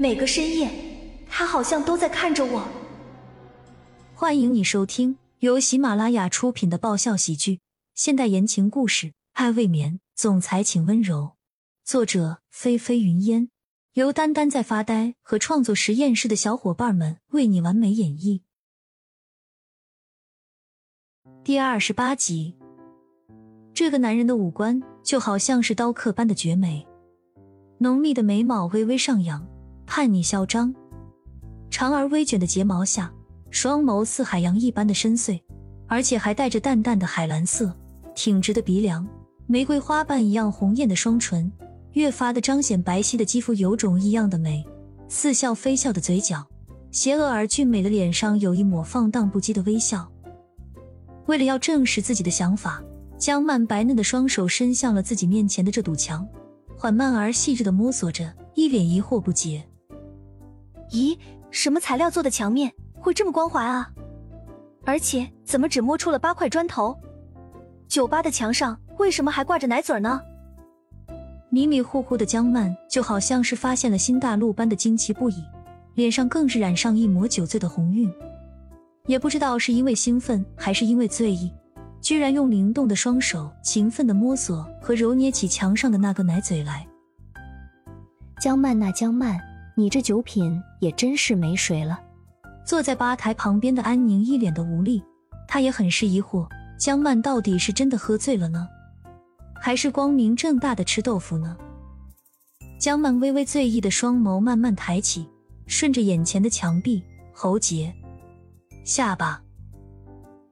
每个深夜，他好像都在看着我。欢迎你收听由喜马拉雅出品的爆笑喜剧、现代言情故事《爱未眠》，总裁请温柔。作者：菲菲云烟，由丹丹在发呆和创作实验室的小伙伴们为你完美演绎。第二十八集，这个男人的五官就好像是刀刻般的绝美，浓密的眉毛微微上扬，叛逆嚣张，长而微卷的睫毛下，双眸似海洋一般的深邃，而且还带着淡淡的海蓝色，挺直的鼻梁，玫瑰花瓣一样红艳的双唇，越发的彰显白皙的肌肤有种异样的美，似笑非笑的嘴角，邪恶而俊美的脸上有一抹放荡不羁的微笑。为了要证实自己的想法，江曼白嫩的双手伸向了自己面前的这堵墙，缓慢而细致的摸索着，一脸疑惑不解。咦，什么材料做的墙面会这么光滑啊？而且怎么只摸出了八块砖头？酒吧的墙上为什么还挂着奶嘴呢？迷迷糊糊的江曼就好像是发现了新大陆般的惊奇不已，脸上更是染上一抹酒醉的红晕。也不知道是因为兴奋还是因为醉意，居然用灵动的双手勤奋的摸索和揉捏起墙上的那个奶嘴来。江曼呐，江曼，你这酒品也真是没水了。坐在吧台旁边的安宁一脸的无力，她也很是疑惑，江曼到底是真的喝醉了呢，还是光明正大的吃豆腐呢？江曼微微醉意的双眸慢慢抬起，顺着眼前的墙壁、喉结。下巴，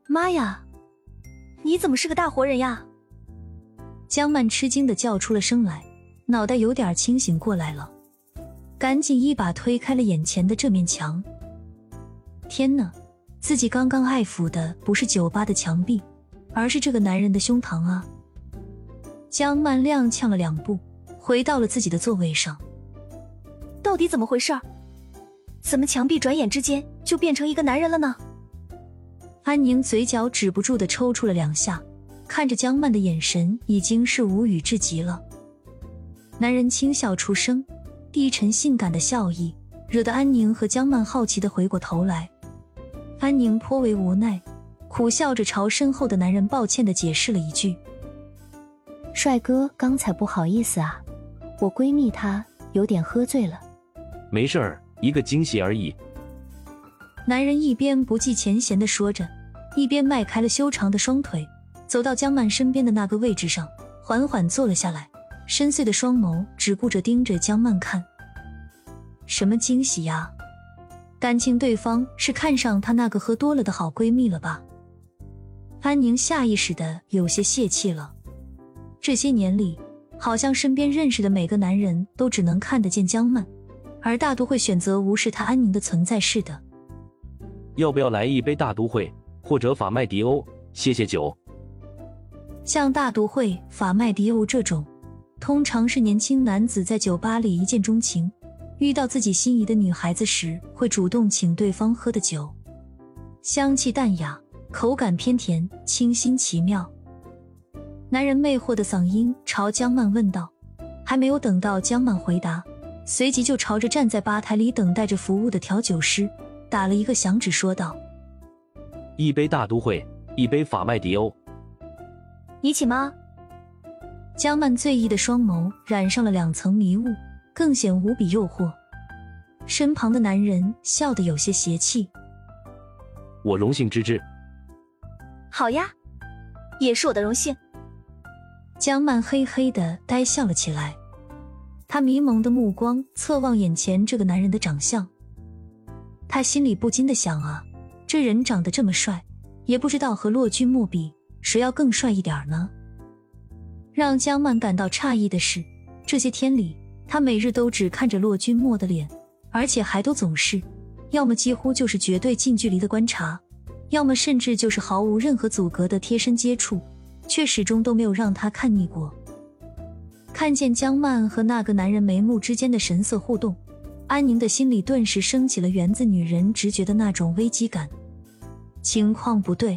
妈呀！你怎么是个大活人呀？江曼吃惊的叫出了声来，脑袋有点清醒过来了，赶紧一把推开了眼前的这面墙。天哪，自己刚刚爱抚的不是酒吧的墙壁，而是这个男人的胸膛啊！江曼踉跄了两步，回到了自己的座位上。到底怎么回事？怎么墙壁转眼之间就变成一个男人了呢？安宁嘴角止不住的抽搐了两下，看着江曼的眼神已经是无语至极了。男人轻笑出声，低沉性感的笑意，惹得安宁和江曼好奇的回过头来。安宁颇为无奈，苦笑着朝身后的男人抱歉的解释了一句：“帅哥，刚才不好意思啊，我闺蜜她有点喝醉了。”没事儿，一个惊喜而已。男人一边不计前嫌的说着。一边迈开了修长的双腿，走到江曼身边的那个位置上，缓缓坐了下来，深邃的双眸只顾着盯着江曼看。什么惊喜呀？感情对方是看上她那个喝多了的好闺蜜了吧？安宁下意识的有些泄气了。这些年里，好像身边认识的每个男人都只能看得见江曼，而大都会选择无视她安宁的存在似的。要不要来一杯大都会？或者法麦迪欧，谢谢酒。像大都会、法麦迪欧这种，通常是年轻男子在酒吧里一见钟情，遇到自己心仪的女孩子时，会主动请对方喝的酒。香气淡雅，口感偏甜，清新奇妙。男人魅惑的嗓音朝江曼问道，还没有等到江曼回答，随即就朝着站在吧台里等待着服务的调酒师打了一个响指，说道。一杯大都会，一杯法麦迪欧。你请吗？江曼醉意的双眸染上了两层迷雾，更显无比诱惑。身旁的男人笑得有些邪气。我荣幸之至。好呀，也是我的荣幸。江曼嘿嘿的呆笑了起来，她迷蒙的目光侧望眼前这个男人的长相，她心里不禁的想啊。这人长得这么帅，也不知道和洛君莫比，谁要更帅一点呢？让江曼感到诧异的是，这些天里，他每日都只看着骆君莫的脸，而且还都总是，要么几乎就是绝对近距离的观察，要么甚至就是毫无任何阻隔的贴身接触，却始终都没有让他看腻过。看见江曼和那个男人眉目之间的神色互动。安宁的心里顿时升起了源自女人直觉的那种危机感，情况不对。